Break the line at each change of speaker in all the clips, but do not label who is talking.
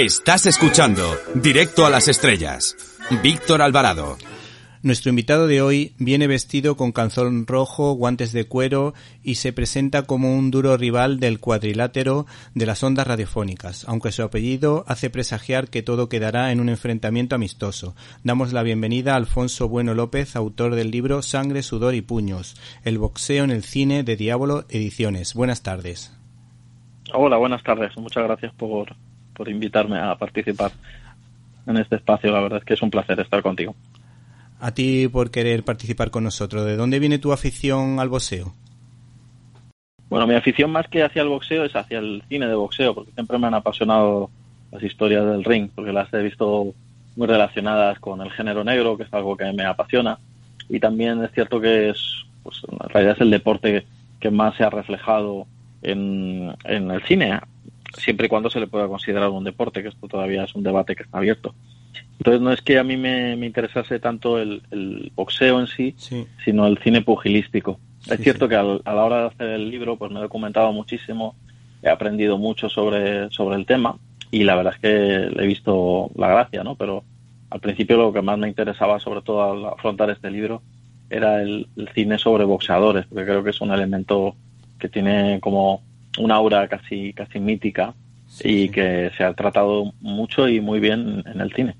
Estás escuchando Directo a las Estrellas. Víctor Alvarado.
Nuestro invitado de hoy viene vestido con calzón rojo, guantes de cuero y se presenta como un duro rival del cuadrilátero de las ondas radiofónicas, aunque su apellido hace presagiar que todo quedará en un enfrentamiento amistoso. Damos la bienvenida a Alfonso Bueno López, autor del libro Sangre, Sudor y Puños, el boxeo en el cine de Diablo Ediciones. Buenas tardes.
Hola, buenas tardes. Muchas gracias por, por invitarme a participar en este espacio. La verdad es que es un placer estar contigo
a ti por querer participar con nosotros. ¿De dónde viene tu afición al boxeo?
Bueno, mi afición más que hacia el boxeo es hacia el cine de boxeo, porque siempre me han apasionado las historias del ring, porque las he visto muy relacionadas con el género negro, que es algo que me apasiona. Y también es cierto que es, pues, en realidad es el deporte que más se ha reflejado en, en el cine, siempre y cuando se le pueda considerar un deporte, que esto todavía es un debate que está abierto. Entonces no es que a mí me, interesase tanto el, boxeo en sí, sino el cine pugilístico. es cierto que a la hora de hacer el libro pues me he documentado muchísimo, he aprendido mucho sobre, sobre el tema y la verdad es que le he visto la gracia, ¿no? Pero al principio lo que más me interesaba, sobre todo al afrontar este libro, era el, cine sobre boxeadores, porque creo que es un elemento que tiene como una aura casi, casi mítica y que se ha tratado mucho y muy bien en el cine.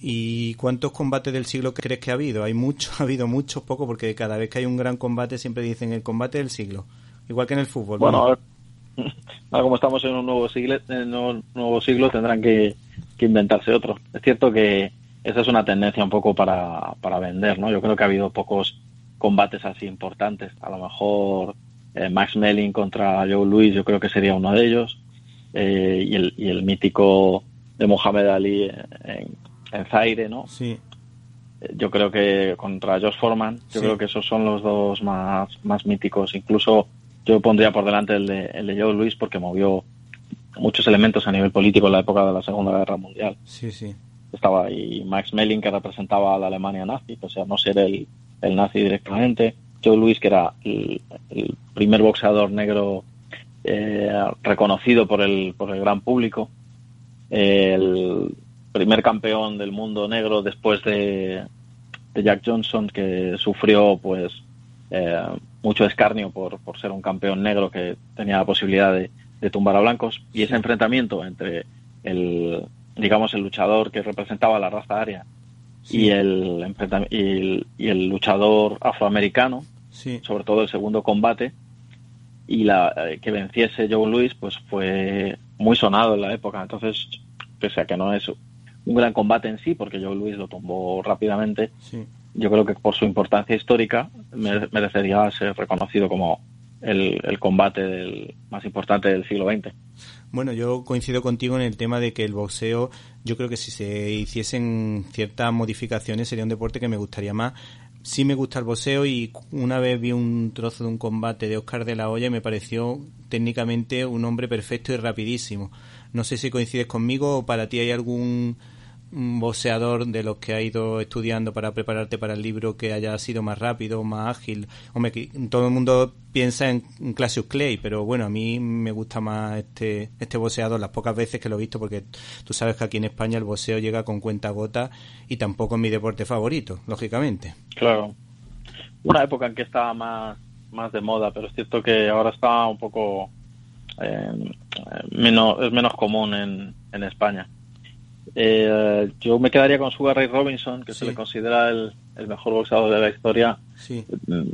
¿Y cuántos combates del siglo crees que ha habido? ¿Hay mucho? ¿Ha habido muchos? Poco, porque cada vez que hay un gran combate siempre dicen el combate del siglo. Igual que en el fútbol.
Bueno, ahora, como estamos en un nuevo siglo, en un nuevo siglo tendrán que, inventarse otro. Es cierto que esa es una tendencia un poco para, para vender, ¿no? Yo creo que ha habido pocos combates así importantes. A lo mejor eh, Max Melling contra Joe Louis, yo creo que sería uno de ellos. Eh, y, el, y el mítico de Mohamed Ali en, en Zaire, ¿no?
Sí.
Yo creo que contra Josh Foreman, yo creo que esos son los dos más, más míticos. Incluso yo pondría por delante el de, el de Joe Louis porque movió muchos elementos a nivel político en la época de la Segunda Guerra Mundial.
Sí, sí.
Estaba ahí Max Melling, que representaba a la Alemania nazi, o sea, no ser el, el nazi directamente. Joe Louis, que era el, primer boxeador negro eh, reconocido por el, por el gran público. El, primer campeón del mundo negro después de, Jack Johnson, que sufrió pues eh, mucho escarnio por, por ser un campeón negro que tenía la posibilidad de, tumbar a blancos. Y ese enfrentamiento entre el, digamos, el luchador que representaba la raza aria y, el, y, el, luchador afroamericano, sobre todo el segundo combate, y la eh, que venciese Joe Louis, pues fue muy sonado en la época. Entonces, pese a que no es un gran combate en sí, porque Joe Luis lo tumbó rápidamente. Yo creo que por su importancia histórica merecería ser reconocido como el, combate del, más importante del siglo XX.
Bueno, yo coincido contigo en el tema de que el boxeo, yo creo que si se hiciesen ciertas modificaciones sería un deporte que me gustaría más. Sí me gusta el boxeo y una vez vi un trozo de un combate de Oscar de la Hoya y me pareció técnicamente un hombre perfecto y rapidísimo. No sé si coincides conmigo o para ti hay algún un boxeador de los que ha ido estudiando para prepararte para el libro que haya sido más rápido, más ágil. Hombre, todo el mundo piensa en, Classius Clay, pero bueno, a mí me gusta más este, este boxeador las pocas veces que lo he visto, porque tú sabes que aquí en España el boxeo llega con cuenta gota y tampoco es mi deporte favorito, lógicamente.
Claro. Una época en que estaba más, más de moda, pero es cierto que ahora está un poco eh, menos, es menos común en, en España. Eh, yo me quedaría con Sugar Ray Robinson, que se le considera el, mejor boxeador de la historia, mm,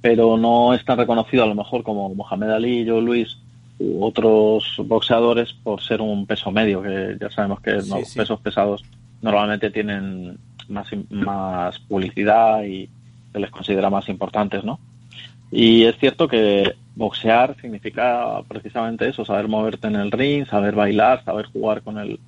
pero no es tan reconocido a lo mejor como Mohamed Ali, Joe Luis u otros boxeadores por ser un peso medio, que ya sabemos que los pesos pesados normalmente tienen más, más publicidad y se les considera más importantes, ¿no? Y es cierto que boxear significa precisamente eso, saber moverte en el ring, saber bailar, saber jugar con el,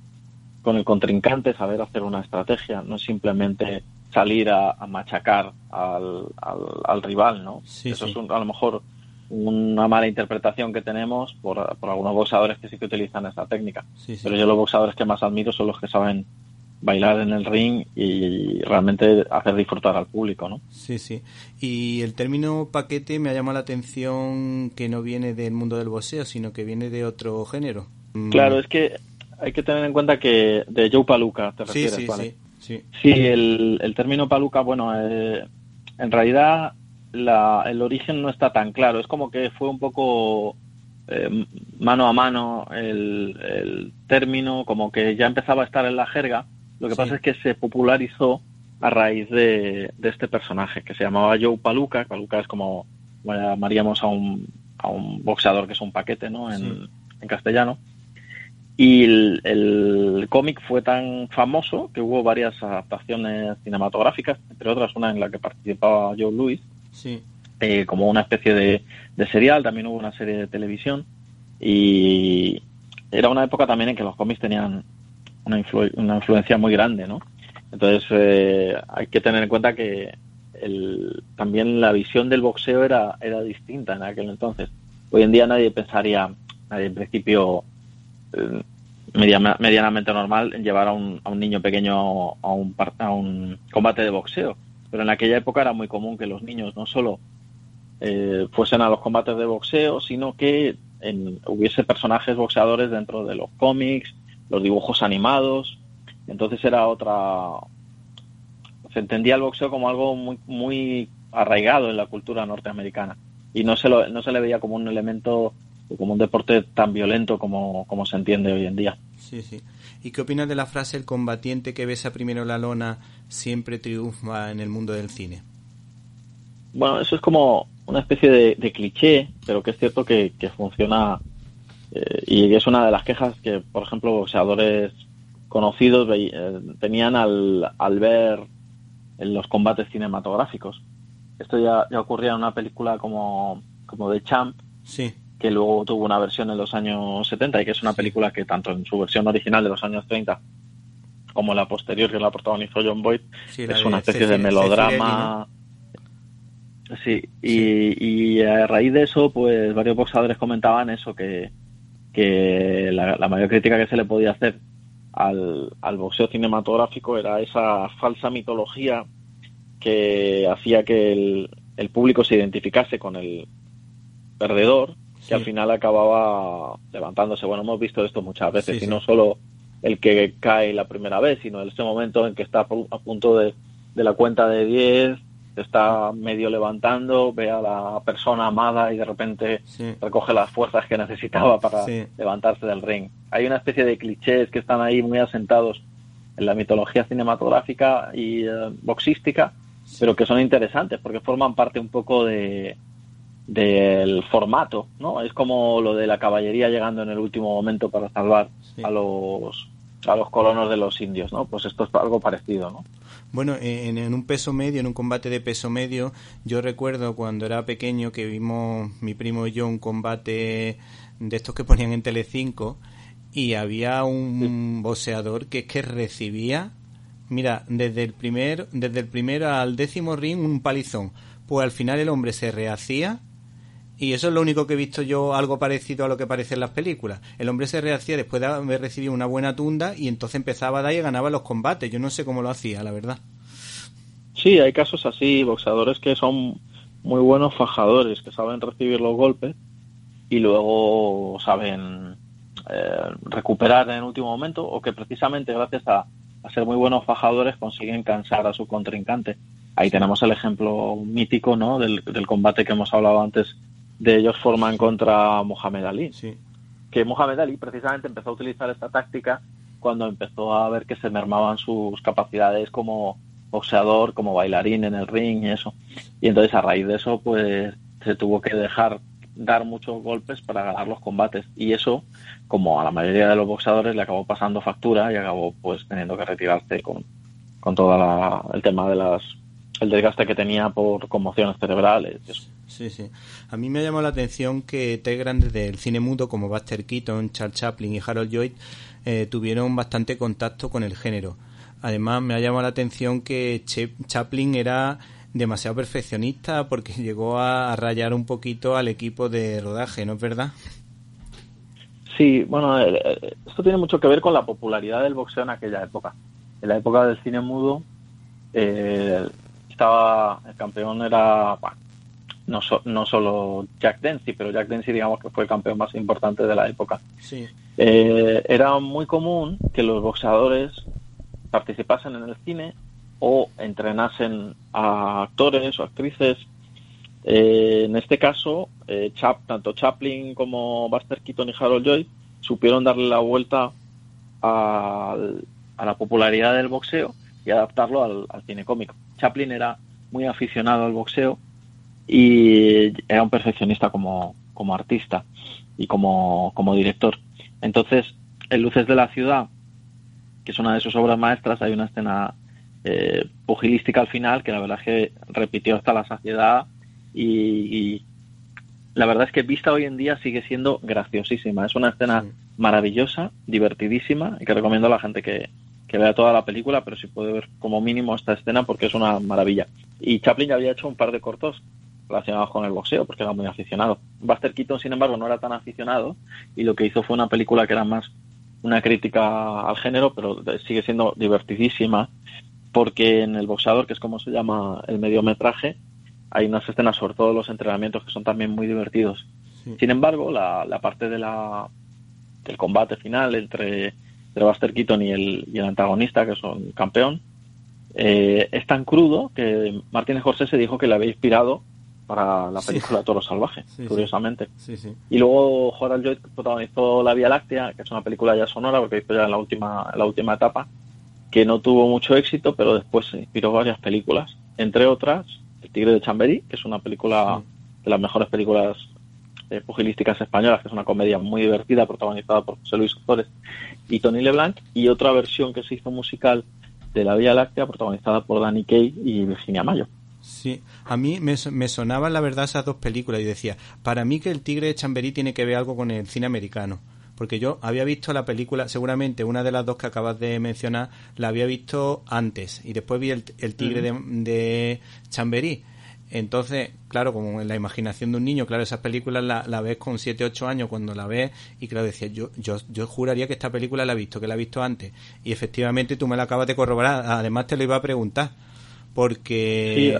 con el contrincante, saber hacer una estrategia, no simplemente salir a, machacar al, al, rival, ¿no? Eso es a lo mejor una mala interpretación que tenemos por, algunos boxeadores que sí que utilizan esta técnica. Pero yo los boxeadores que más admiro son los que saben bailar en el ring y realmente hacer disfrutar al público, ¿no?
Sí, sí. Y el término paquete me ha llamado la atención que no viene del mundo del boxeo, sino que viene de otro género.
Claro, es que hay que tener en cuenta que de Joe Paluca te refieres,
sí,
¿vale?
sí, sí.
Sí, el, el término paluca, bueno, eh, en realidad la, el origen no está tan claro. Es como que fue un poco eh, mano a mano el, el término, como que ya empezaba a estar en la jerga. Lo que
Sí.
pasa es que se popularizó a raíz de, de este personaje que se llamaba Joe Paluca. Paluca es como, como llamaríamos a un, a un boxeador que es un paquete, ¿no? En,
Sí.
en castellano. Y el, el cómic fue tan famoso que hubo varias adaptaciones cinematográficas, entre otras una en la que participaba Joe Louis,
Sí,
eh, como una especie de, de serial, también hubo una serie de televisión y era una época también en que los cómics tenían una, influ- una influencia muy grande, ¿no? Entonces eh, hay que tener en cuenta que el, también la visión del boxeo era, era distinta en aquel entonces. Hoy en día nadie pensaría, nadie en principio eh, media- medianamente normal llevar a un, a un niño pequeño a un, a un combate de boxeo. Pero en aquella época era muy común que los niños no solo eh, fuesen a los combates de boxeo, sino que en- hubiese personajes boxeadores dentro de los cómics, los dibujos animados. Entonces era otra. Se entendía el boxeo como algo muy, muy arraigado en la cultura norteamericana y no se, lo, no se le veía como un elemento o como un deporte tan violento como, como se entiende hoy en día.
sí, sí. ¿Y qué opinas de la frase el combatiente que besa primero la lona siempre triunfa en el mundo del cine?
Bueno, eso es como una especie de, de cliché, pero que es cierto que, que funciona eh, y es una de las quejas que, por ejemplo, boxeadores conocidos eh, tenían al, al ver en los combates cinematográficos. Esto ya, ya ocurría en una película como, como The Champ,
Sí,
que luego tuvo una versión en los años 70 y que es una película que tanto en su versión original de los años 30 como la posterior que la protagonizó John Boyd
sí,
es una especie de melodrama. Sí, y, y a raíz de eso, pues varios boxeadores comentaban eso, que, que la, la mayor crítica que se le podía hacer al, al boxeo cinematográfico era esa falsa mitología que hacía que el, el público se identificase con el perdedor, que
Sí.
al final acababa levantándose. Bueno, hemos visto esto muchas veces,
Sí,
y
sí.
no solo el que cae la primera vez, sino en ese momento en que está a pu- a punto de, de la cuenta de 10, se está medio levantando, ve a la persona amada y de repente
Sí.
recoge las fuerzas que necesitaba para
Sí.
levantarse del ring. Hay una especie de clichés que están ahí muy asentados en la mitología cinematográfica y eh, boxística, pero que son interesantes porque forman parte un poco de del formato, ¿no? Es como lo de la caballería llegando en el último momento para salvar
Sí.
a los a los colonos de los indios, ¿no? Pues esto es algo parecido, ¿no?
Bueno, en, en un peso medio, en un combate de peso medio, yo recuerdo cuando era pequeño que vimos mi primo y yo un combate de estos que ponían en Telecinco y había un boxeador que es que recibía, mira, desde el primer, desde el primero al décimo ring un palizón. Pues al final el hombre se rehacía y eso es lo único que he visto yo, algo parecido a lo que parece en las películas. El hombre se rehacía después de haber recibido una buena tunda y entonces empezaba a dar y ganaba los combates. Yo no sé cómo lo hacía, la verdad.
Sí, hay casos así, boxeadores que son muy buenos fajadores, que saben recibir los golpes y luego saben eh, recuperar en el último momento o que precisamente gracias a, a ser muy buenos fajadores consiguen cansar a su contrincante. Ahí tenemos el ejemplo mítico ¿no? del, del combate que hemos hablado antes de George Foreman contra Mohamed Ali
Sí,
que Mohamed Ali precisamente empezó a utilizar esta táctica cuando empezó a ver que se mermaban sus capacidades como boxeador, como bailarín en el ring y eso. Y entonces a raíz de eso pues se tuvo que dejar dar muchos golpes para ganar los combates y eso como a la mayoría de los boxeadores le acabó pasando factura y acabó pues teniendo que retirarse con, con todo el tema de las el desgaste que tenía por conmociones cerebrales y eso.
Sí, sí. A mí me ha llamado la atención que tres grandes del cine mudo como Buster Keaton, Charles Chaplin y Harold Lloyd eh, tuvieron bastante contacto con el género. Además, me ha llamado la atención que Chaplin era demasiado perfeccionista porque llegó a, rayar un poquito al equipo de rodaje, ¿no es verdad?
Sí, bueno, eh, eh, esto tiene mucho que ver con la popularidad del boxeo en aquella época. En la época del cine mudo, eh, estaba el campeón era no, so- no solo Jack Dempsey, pero Jack Dempsey digamos que fue el campeón más importante de la época.
Sí.
Eh, era muy común que los boxeadores participasen en el cine o entrenasen a actores o actrices. Eh, en este caso, eh, Chap, tanto Chaplin como Buster Keaton y Harold Lloyd supieron darle la vuelta a, la popularidad del boxeo y adaptarlo al, cine cómico. Chaplin era muy aficionado al boxeo y era un perfeccionista como, como artista y como, como director. Entonces, en Luces de la Ciudad, que es una de sus obras maestras, hay una escena eh, pugilística al final que la verdad es que repitió hasta la saciedad y, la verdad es que vista hoy en día sigue siendo graciosísima. Es una escena maravillosa, divertidísima y que recomiendo a la gente que, que vea toda la película, pero si puede ver como mínimo esta escena porque es una maravilla. Y Chaplin ya había hecho un par de cortos relacionados con el boxeo porque era muy aficionado. Buster Keaton, sin embargo, no era tan aficionado y lo que hizo fue una película que era más una crítica al género, pero sigue siendo divertidísima porque en el boxeador, que es como se llama el mediometraje, hay unas escenas, sobre todo los entrenamientos, que son también muy divertidos. Sin embargo, la, parte de la, del combate final entre, entre Buster Keaton y el, y el antagonista, que es un campeón, eh, es tan crudo que Martínez se dijo que le había inspirado para la película Toro Salvaje, curiosamente. Y luego Harold Lloyd protagonizó La Vía Láctea, que es una película ya sonora, porque hizo ya en la última, en la última etapa, que no tuvo mucho éxito, pero después se inspiró varias películas, entre otras El Tigre de Chamberí, que es una película de las mejores películas eh, pugilísticas españolas, que es una comedia muy divertida, protagonizada por José Luis Flores y Tony LeBlanc, y otra versión que se hizo musical de La Vía Láctea, protagonizada por Danny Kaye y Virginia Mayo.
Sí, a mí me, me sonaban la verdad esas dos películas y decía, para mí que el Tigre de Chamberí tiene que ver algo con el cine americano porque yo había visto la película, seguramente una de las dos que acabas de mencionar, la había visto antes y después vi el, tigre de, de, Chamberí. Entonces, claro, como en la imaginación de un niño, claro, esas películas la, la ves con 7, 8 años cuando la ves y claro, decía, yo, yo, yo juraría que esta película la he visto, que la he visto antes. Y efectivamente tú me la acabas de corroborar, además te lo iba a preguntar, porque...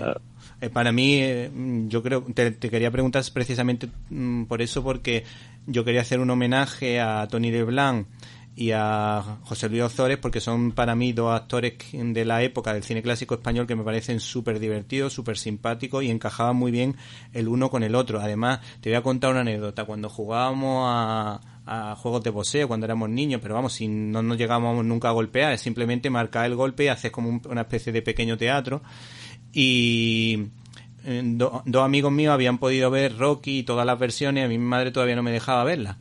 Eh, para mí, eh, yo creo, te, quería preguntar precisamente mm, por eso, porque yo quería hacer un homenaje a Tony Leblanc y a José Luis Ozores porque son para mí dos actores de la época del cine clásico español que me parecen súper divertidos, súper simpáticos y encajaban muy bien el uno con el otro. Además, te voy a contar una anécdota. Cuando jugábamos a, juegos de boxeo cuando éramos niños, pero vamos, si no nos llegábamos nunca a golpear, es simplemente marcar el golpe y haces como una especie de pequeño teatro y eh, dos amigos míos habían podido ver Rocky y todas las versiones, a mi madre todavía no me dejaba verlas.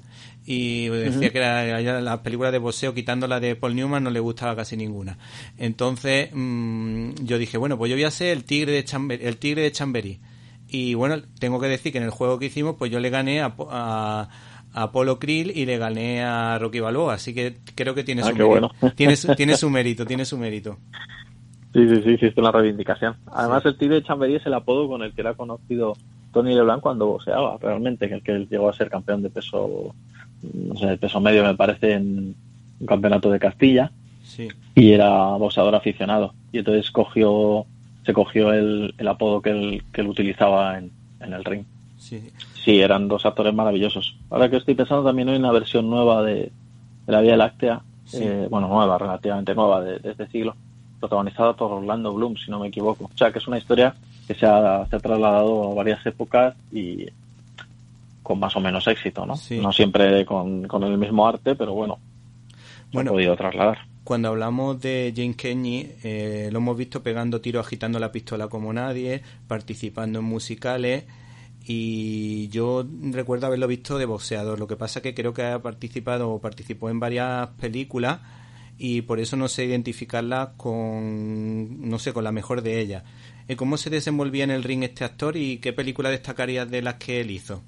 Y decía que era, las películas de boxeo, quitando la de Paul Newman, no le gustaba casi ninguna. Entonces mm, yo dije, bueno, pues yo voy a ser el tigre de, Chamber el tigre de Chamberí. Y bueno, tengo que decir que en el juego que hicimos, pues yo le gané a, a, Apolo Krill y le gané a Rocky Balboa. Así que creo que tiene, ah, su, mérito. tiene, tiene su mérito. Tiene su mérito.
Sí, sí, sí, hiciste una reivindicación. Además, el tigre de Chamberí es el apodo con el que era conocido Tony LeBlanc cuando boxeaba, realmente, el que llegó a ser campeón de peso, no sé, de peso medio, me parece, en un campeonato de Castilla. Sí. Y era boxeador aficionado. Y entonces cogió, se cogió el, el apodo que él, que él utilizaba en, en el ring. Sí. sí, eran dos actores maravillosos. Ahora que estoy pensando, también hay una versión nueva de, de La Vía Láctea, eh, bueno, nueva, relativamente nueva de, de este siglo protagonizada por Orlando Bloom, si no me equivoco. O sea, que es una historia que se ha, trasladado a varias épocas y con más o menos éxito, ¿no? No siempre con, el mismo arte, pero bueno, bueno, ha podido trasladar.
Cuando hablamos de Jane Kenny, eh, lo hemos visto pegando tiros, agitando la pistola como nadie, participando en musicales y yo recuerdo haberlo visto de boxeador. Lo que pasa que creo que ha participado o participó en varias películas y por eso no sé identificarla con, no sé, con la mejor de ellas. Eh, ¿Cómo se desenvolvía en el ring este actor y qué película destacarías de las que él hizo?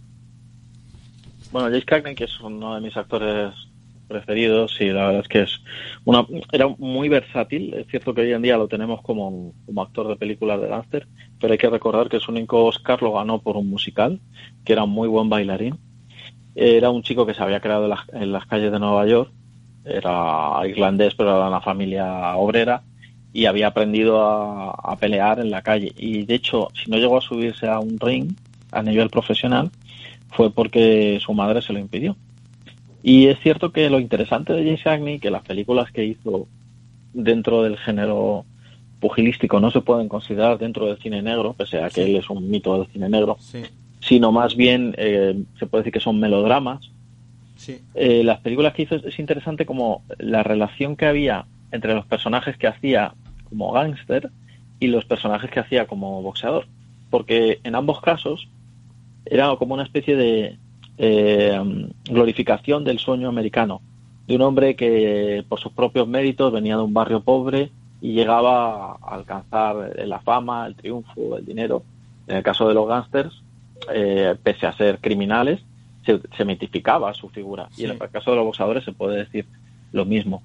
Bueno, Jace Cagney, que es uno de mis actores preferidos, y la verdad es que es una, era muy versátil. Es cierto que hoy en día lo tenemos como, como actor de películas de gángster, pero hay que recordar que su único Oscar lo ganó por un musical, que era un muy buen bailarín. Era un chico que se había creado en las calles de Nueva York era irlandés, pero era de una familia obrera y había aprendido a, pelear en la calle. Y de hecho, si no llegó a subirse a un ring a nivel profesional, fue porque su madre se lo impidió. Y es cierto que lo interesante de James Cagney, que las películas que hizo dentro del género pugilístico no se pueden considerar dentro del cine negro, pese a que él es un mito del cine negro, sino más bien eh, se puede decir que son melodramas. Eh, las películas que hizo es, interesante como la relación que había entre los personajes que hacía como gángster y los personajes que hacía como boxeador, porque en ambos casos era como una especie de eh, glorificación del sueño americano, de un hombre que por sus propios méritos venía de un barrio pobre y llegaba a alcanzar la fama, el triunfo, el dinero. En el caso de los gángsters, eh, pese a ser criminales, se, mitificaba su figura. Y en el caso de los boxeadores se puede decir lo mismo.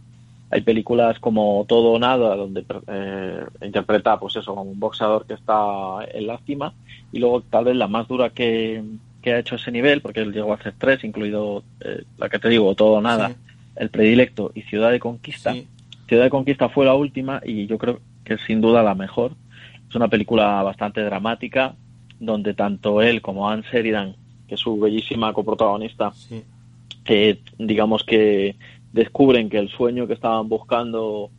Hay películas como Todo o Nada, donde eh, interpreta, pues eso, como un boxeador que está en la cima, y luego tal vez la más dura que, ha hecho ese nivel, porque él llegó a hacer tres, incluido eh, la que te digo, Todo o Nada, El Predilecto y Ciudad de Conquista. Ciudad de Conquista fue la última y yo creo que es sin duda la mejor. Es una película bastante dramática, donde tanto él como Anne Sheridan, que es su bellísima coprotagonista, que digamos que descubren que el sueño que estaban buscando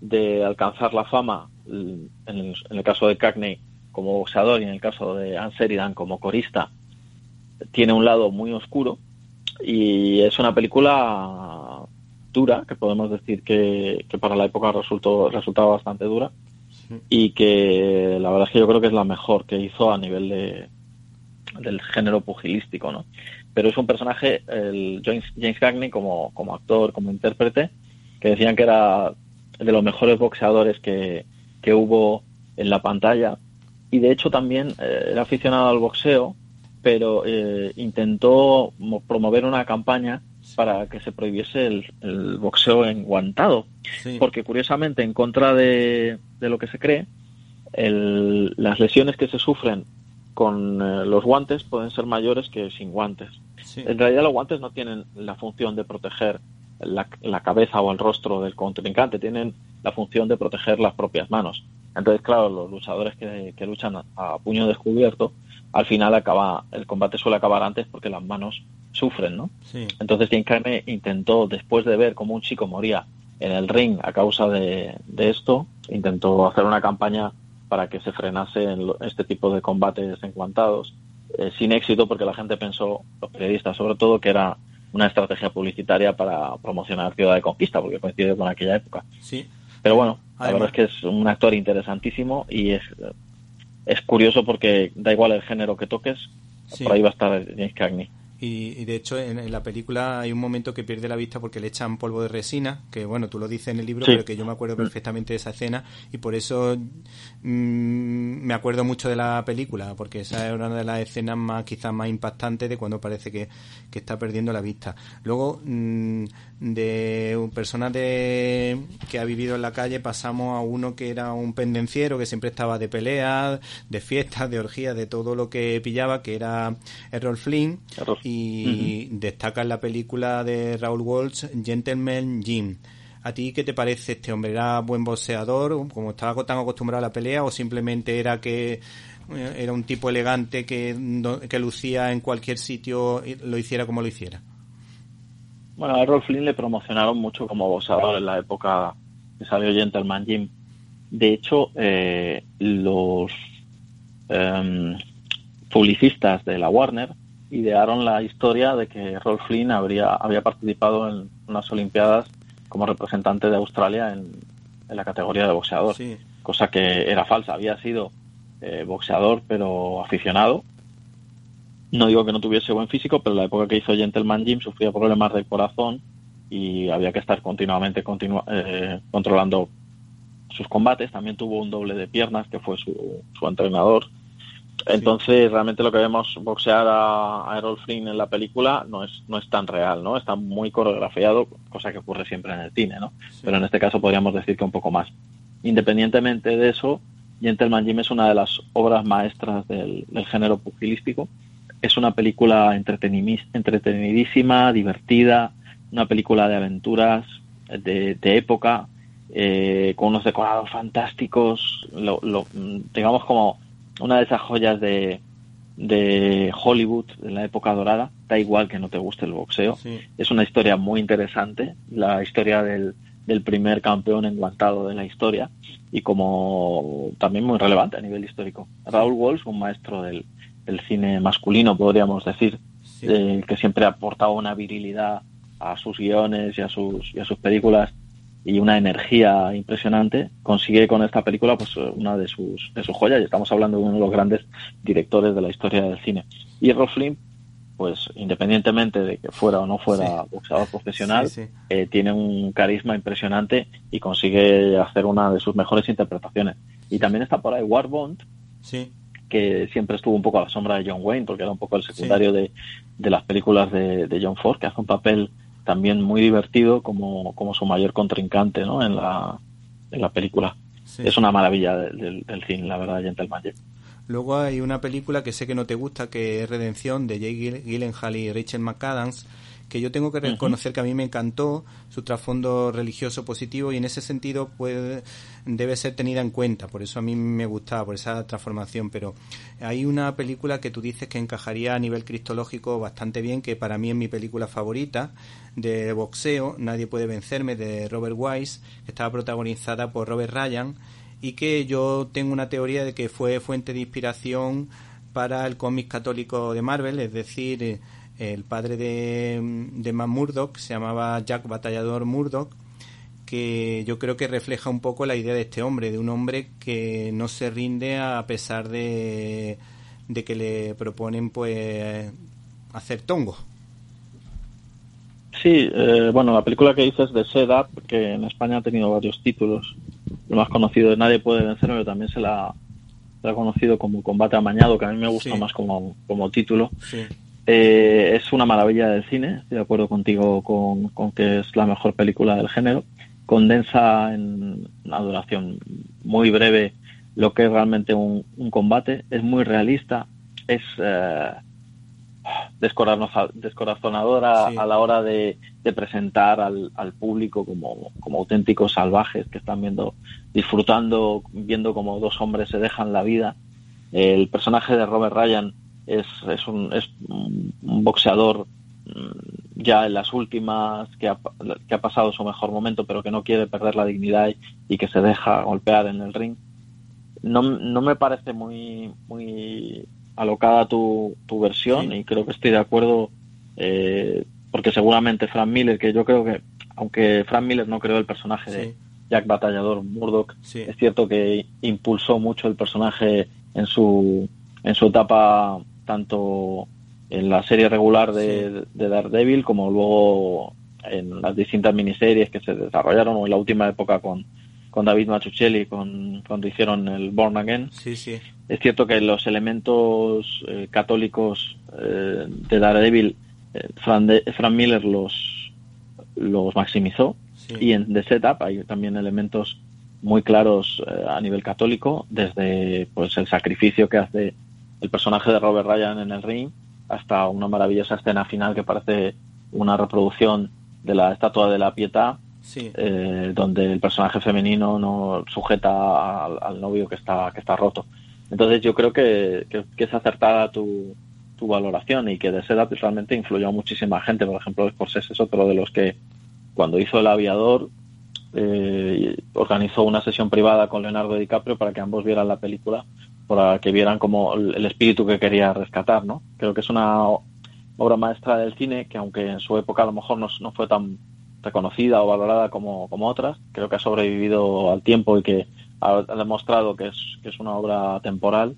de alcanzar la fama, en el, caso de Cagney como boxeador y en el caso de Anne Sheridan como corista, tiene un lado muy oscuro y es una película dura, que podemos decir que, para la época resultó, resultaba bastante dura y que la verdad es que yo creo que es la mejor que hizo a nivel de, del género pugilístico, ¿no? Pero es un personaje, el James, James Cagney, como, como actor, como intérprete, que decían que era de los mejores boxeadores que, que hubo en la pantalla. Y de hecho también eh, era aficionado al boxeo, pero eh, intentó promover una campaña para que se prohibiese el, boxeo enguantado. Porque curiosamente, en contra de, de lo que se cree, el, las lesiones que se sufren con eh, los guantes pueden ser mayores que sin guantes. En realidad los guantes no tienen la función de proteger la, la, cabeza o el rostro del contrincante, tienen la función de proteger las propias manos. Entonces, claro, los luchadores que, que luchan a, puño descubierto, al final acaba, el combate suele acabar antes porque las manos sufren, ¿no? Entonces Carney intentó, después de ver cómo un chico moría en el ring a causa de, de esto, intentó hacer una campaña para que se frenase este tipo de combates encuantados, eh, sin éxito porque la gente pensó, los periodistas sobre todo, que era una estrategia publicitaria para promocionar Ciudad de Conquista, porque coincide con aquella época.
Sí.
Pero bueno, la verdad es que es un actor interesantísimo y es, es curioso porque da igual el género que toques, por ahí va a estar James Cagney.
Y, de hecho en, la película hay un momento que pierde la vista porque le echan polvo de resina, que bueno, tú lo dices en el libro, pero que yo me acuerdo mm. perfectamente de esa escena y por eso mm, me acuerdo mucho de la película, porque esa es una de las escenas más quizás más impactantes de cuando parece que, está perdiendo la vista. Luego, mm, de personas de, que ha vivido en la calle pasamos a uno que era un pendenciero que siempre estaba de peleas, de fiestas, de orgías, de todo lo que pillaba, que era Errol Flynn y destaca en la película de Raúl Walsh Gentleman Jim. ¿A ti qué te parece este hombre? ¿Era buen boxeador, como estaba tan acostumbrado a la pelea, o simplemente era que eh, era un tipo elegante que, que lucía en cualquier sitio, lo hiciera como lo hiciera?
Bueno, a Errol Flynn le promocionaron mucho como boxeador en la época que salió Gentleman Jim. De hecho, eh, los em, publicistas de la Warner idearon la historia de que Rolf Flynn habría, había participado en unas Olimpiadas como representante de Australia en, la categoría de boxeador, cosa que era falsa. Había sido eh, boxeador, pero aficionado. No digo que no tuviese buen físico, pero en la época que hizo Gentleman Jim sufría problemas del corazón y había que estar continuamente eh, controlando sus combates. También tuvo un doble de piernas, que fue su, su entrenador entonces, realmente lo que vemos boxear a, Errol Flynn en la película no es, no es tan real, ¿no? Está muy coreografiado, cosa que ocurre siempre en el cine, ¿no? Pero en este caso podríamos decir que un poco más. Independientemente de eso, Gentleman Jim es una de las obras maestras del, género pugilístico. Es una película entretenidísima, divertida, una película de aventuras de, época, eh, con unos decorados fantásticos, lo, digamos como una de esas joyas de, de Hollywood en la época dorada, da igual que no te guste el boxeo. Es una historia muy interesante, la historia del, del primer campeón enguantado de la historia y como también muy relevante a nivel histórico. Raúl Walsh, un maestro del, del cine masculino, podríamos decir, eh, que siempre ha aportado una virilidad a sus guiones y a sus, y a sus películas y una energía impresionante, consigue con esta película pues una de sus, de sus joyas y estamos hablando de uno de los grandes directores de la historia del cine. Y Flynn, pues independientemente de que fuera o no fuera boxeador profesional, eh, tiene un carisma impresionante y consigue hacer una de sus mejores interpretaciones. Y también está por ahí War Bond, que siempre estuvo un poco a la sombra de John Wayne, porque era un poco el secundario de, de, las películas de, de John Ford, que hace un papel también muy divertido como, como su mayor contrincante ¿no? en, la, en la película. Es una maravilla del, del, cine, la verdad, Gentleman Jack.
Luego hay una película que sé que no te gusta, que es Redención, de Jake Gyllenhaal y Rachel McAdams, que yo tengo que reconocer que a mí me encantó su trasfondo religioso positivo y en ese sentido puede, debe ser tenida en cuenta. Por eso a mí me gustaba, por esa transformación. Pero hay una película que tú dices que encajaría a nivel cristológico bastante bien, que para mí es mi película favorita de boxeo, Nadie puede vencerme, de Robert Wise, que estaba protagonizada por Robert Ryan y que yo tengo una teoría de que fue fuente de inspiración para el cómic católico de Marvel, es decir, eh, el padre de, de Matt Murdock se llamaba Jack Batallador Murdock, que yo creo que refleja un poco la idea de este hombre, de un hombre que no se rinde a pesar de, de que le proponen pues hacer tongo.
Sí, eh, bueno, la película que dices de Setup, que en España ha tenido varios títulos, lo más conocido de Nadie puede vencerme, pero también se la, se la ha conocido como Combate Amañado, que a mí me gusta más como, como título. Sí. Eh, es una maravilla del cine, estoy de acuerdo contigo con, que es la mejor película del género. Condensa en una duración muy breve lo que es realmente un, combate, es muy realista, es eh, descorazonadora a la hora de, presentar al, público como, como, auténticos salvajes que están viendo, disfrutando, viendo como dos hombres se dejan la vida. El personaje de Robert Ryan es, es, un, es un boxeador mm, ya en las últimas que ha, que ha pasado su mejor momento pero que no quiere perder la dignidad y, que se deja golpear en el ring. No, no me parece muy muy alocada tu, tu versión y creo que estoy de acuerdo eh, porque seguramente Frank Miller que yo creo que aunque Frank Miller no creó el personaje de Jack Batallador Murdoch es cierto que impulsó mucho el personaje en su en su etapa tanto en la serie regular de, de, Daredevil como luego en las distintas miniseries que se desarrollaron o en la última época con, con David Machuchelli con, cuando hicieron el Born Again.
Sí, sí.
Es cierto que los elementos eh, católicos eh, de Daredevil, eh, Frank, Miller los, los maximizó y en The Setup hay también elementos muy claros a nivel católico, desde pues el sacrificio que hace el personaje de Robert Ryan en el ring hasta una maravillosa escena final que parece una reproducción de la estatua de la Pietà, eh, donde el personaje femenino no sujeta al, novio que está que está roto. Entonces yo creo que, es acertada tu, tu, valoración y que de esa edad realmente influyó a muchísima gente. Por ejemplo, Scorsese es otro de los que cuando hizo El Aviador eh, organizó una sesión privada con Leonardo DiCaprio para que ambos vieran la película para que vieran como el espíritu que quería rescatar, ¿no? Creo que es una obra maestra del cine que aunque en su época a lo mejor no, no fue tan reconocida o valorada como, como, otras, creo que ha sobrevivido al tiempo y que ha, demostrado que es, que es una obra temporal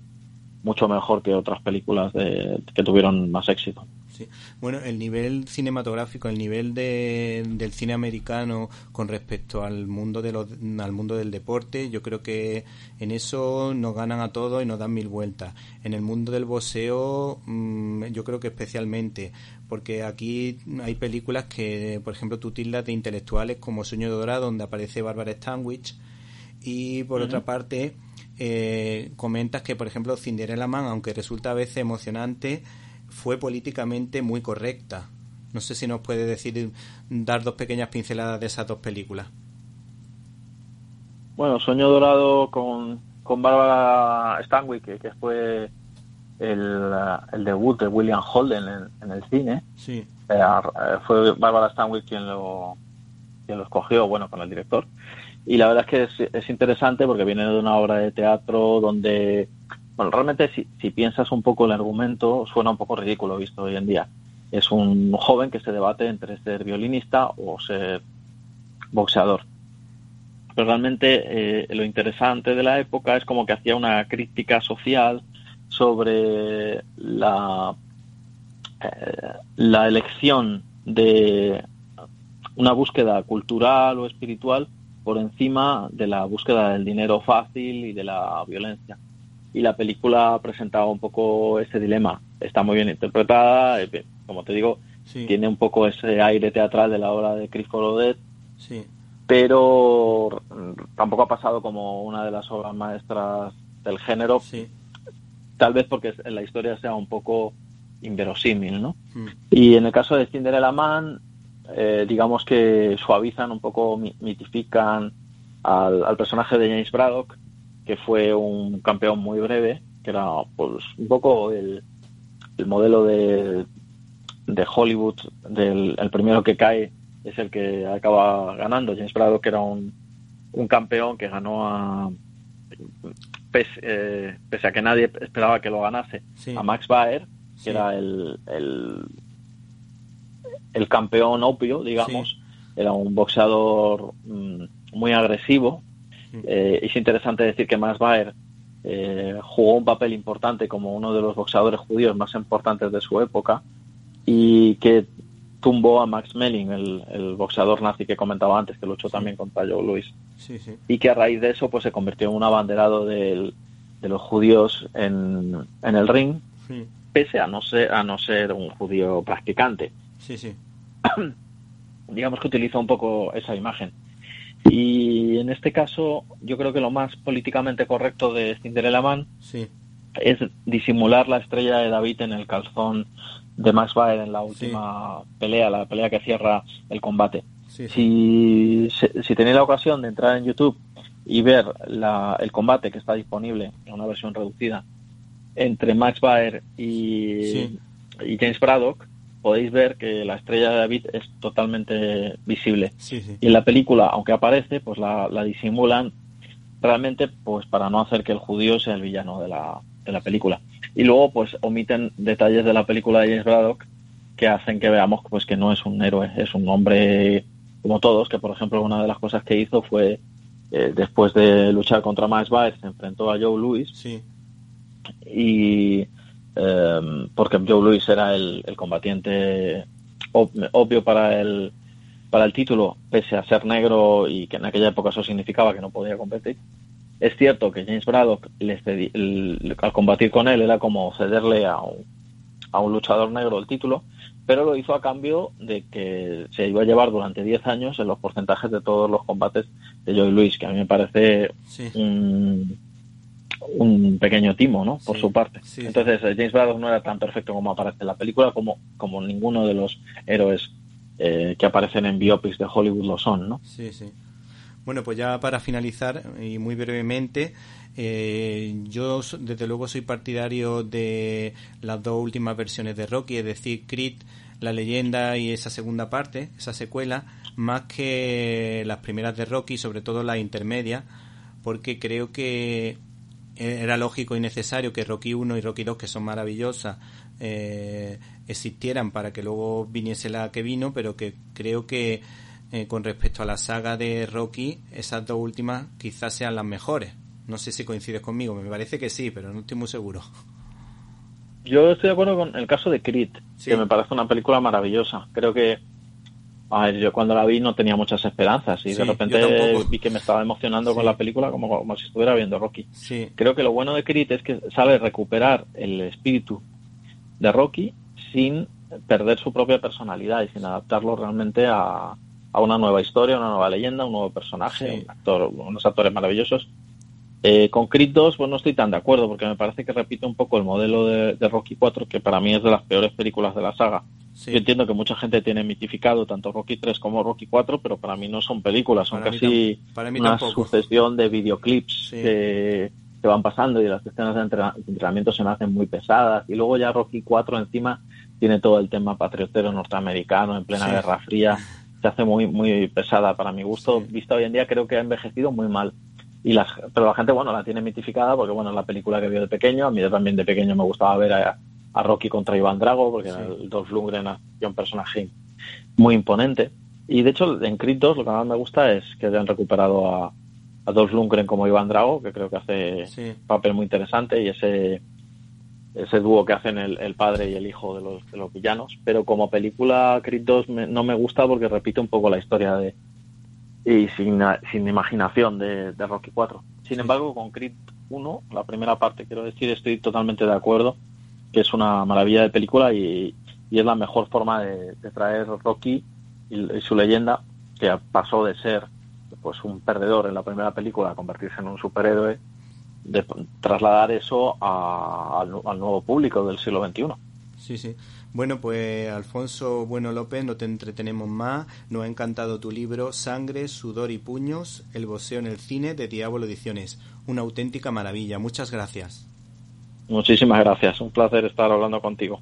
mucho mejor que otras películas de, que tuvieron más éxito.
Bueno, el nivel cinematográfico, el nivel de, del cine americano con respecto al mundo de los, al mundo del deporte, yo creo que en eso nos ganan a todos y nos dan mil vueltas. En el mundo del boxeo, mm, yo creo que especialmente, porque aquí hay películas que, por ejemplo, tú tildas de intelectuales como Sueño de Dorado, donde aparece Bárbara Stanwich, y por otra parte, eh, comentas que, por ejemplo, Cinderella Man, aunque resulta a veces emocionante, fue políticamente muy correcta. No sé si nos puede decir, dar dos pequeñas pinceladas de esas dos películas.
Bueno, Sueño Dorado con, con Bárbara Stanwyck, que, fue el, el debut de William Holden en, el cine.
Sí.
Eh, fue Barbara Stanwyck quien lo, quien lo escogió, bueno, con el director. Y la verdad es que es, interesante porque viene de una obra de teatro donde, bueno, realmente si, piensas un poco el argumento, suena un poco ridículo visto hoy en día. Es un joven que se debate entre ser violinista o ser boxeador pero realmente eh, lo interesante de la época es como que hacía una crítica social sobre la, eh, la elección de una búsqueda cultural o espiritual por encima de la búsqueda del dinero fácil y de la violencia. Y la película presentaba un poco ese dilema. Está muy bien interpretada, eh, como te digo, tiene un poco ese aire teatral de la obra de Chris Colodet.
Sí
pero tampoco ha pasado como una de las obras maestras del género.
Sí.
Tal vez porque la historia sea un poco inverosímil, ¿no?
Mm.
Y en el caso de Cinderella Man, eh, digamos que suavizan un poco, mitifican al, personaje de James Braddock, que fue un campeón muy breve, que era pues un poco el, modelo de, de Hollywood, del el primero que cae es el que acaba ganando. James Braddock que era un, un campeón que ganó a pese, eh, a que nadie esperaba que lo ganase a Max Baer que era el, el, campeón opio digamos. Era un boxeador mm, muy agresivo eh, es interesante decir que Max Baer eh, jugó un papel importante como uno de los boxeadores judíos más importantes de su época y que tumbó a Max Melling, el, boxeador nazi que comentaba antes, que luchó también contra Joe Louis. Y que a raíz de eso pues se convirtió en un abanderado de los judíos en, el ring, pese a no, ser, a no ser un judío practicante.
Sí, sí.
Digamos que utiliza un poco esa imagen. Y en este caso, yo creo que lo más políticamente correcto de Cinderella Man es disimular la estrella de David en el calzón de Max Baer en la última pelea, la pelea que cierra el combate. Si, si tenéis la ocasión de entrar en YouTube y ver el combate que está disponible en una versión reducida entre Max Baer y, y James Braddock, podéis ver que la estrella de David es totalmente visible. Y en la película, aunque aparece, pues la, la, disimulan realmente pues para no hacer que el judío sea el villano de la, de la película y luego pues omiten detalles de la película de James Braddock que hacen que veamos pues que no es un héroe, es un hombre como todos, que por ejemplo una de las cosas que hizo fue eh, después de luchar contra Max Baer se enfrentó a Joe Louis
sí.
y em, porque Joe Louis era el, combatiente obvio para el para el título pese a ser negro y que en aquella época eso significaba que no podía competir. Es cierto que James Braddock, al combatir con él, era como cederle a un, a un luchador negro el título, pero lo hizo a cambio de que se iba a llevar durante 10 años en los porcentajes de todos los combates de Joey Luis, que a mí me parece un, pequeño timo, ¿no? Por su parte. Entonces, eh, James Braddock no era tan perfecto como aparece en la película, como, como ninguno de los héroes eh, que aparecen en biopics de Hollywood lo son, ¿no?
Sí, sí. Bueno, pues ya para finalizar y muy brevemente, eh, yo desde luego soy partidario de las dos últimas versiones de Rocky, es decir, Creed, la leyenda y esa segunda parte, esa secuela, más que las primeras de Rocky, sobre todo las intermedias, porque creo que era lógico y necesario que Rocky 1 y Rocky 2, que son maravillosas, eh, existieran para que luego viniese la que vino, pero que creo que eh, con respecto a la saga de Rocky, esas dos últimas quizás sean las mejores. No sé si coincides conmigo, me parece que sí, pero no estoy muy seguro.
Yo estoy de acuerdo con el caso de Creed, que me parece una película maravillosa. Creo que a yo cuando la vi no tenía muchas esperanzas y de repente vi que me estaba emocionando con la película como, como si estuviera viendo Rocky. Creo que lo bueno de Creed es que sabe recuperar el espíritu de Rocky sin perder su propia personalidad y sin adaptarlo realmente a, a una nueva historia, una nueva leyenda, un nuevo personaje, un actor, unos actores maravillosos. Eh, con Creed 2, pues no estoy tan de acuerdo, porque me parece que repite un poco el modelo de, Rocky 4, que para mí es de las peores películas de la saga. Yo entiendo que mucha gente tiene mitificado tanto Rocky 3 como Rocky 4, pero para mí no son películas, son casi una sucesión de videoclips que, que van pasando y las escenas de entrenamiento se me hacen muy pesadas. Y luego ya Rocky 4 encima tiene todo el tema patriotero norteamericano en plena Guerra Fría. Se hace muy, muy pesada para mi gusto. Vista hoy en día creo que ha envejecido muy mal. Y la, pero la gente, bueno, la tiene mitificada porque, bueno, es la película que vio de pequeño. A mí también de pequeño me gustaba ver a, Rocky contra Iván Drago porque el Dolph Lundgren es un personaje muy imponente. Y de hecho, en Creed 2 lo que más me gusta es que hayan recuperado a, a Dolph Lundgren como Iván Drago, que creo que hace un papel muy interesante, y ese ese dúo que hacen el, padre y el hijo de los, de los villanos. Pero como película, Creed 2 no me gusta porque repite un poco la historia de y sin, sin imaginación de, Rocky 4. Sin embargo, con Creed 1, la primera parte, quiero decir, estoy totalmente de acuerdo que es una maravilla de película y, y es la mejor forma de, traer Rocky y, su leyenda, que pasó de ser pues un perdedor en la primera película a convertirse en un superhéroe, de trasladar eso al, nuevo público del siglo XXI.
Sí, sí. Bueno, pues Alfonso Bueno López, no te entretenemos más. Nos ha encantado tu libro Sangre, Sudor y Puños, El boxeo en el cine de Diablo Ediciones. Una auténtica maravilla. Muchas gracias.
Muchísimas gracias. Un placer estar hablando contigo.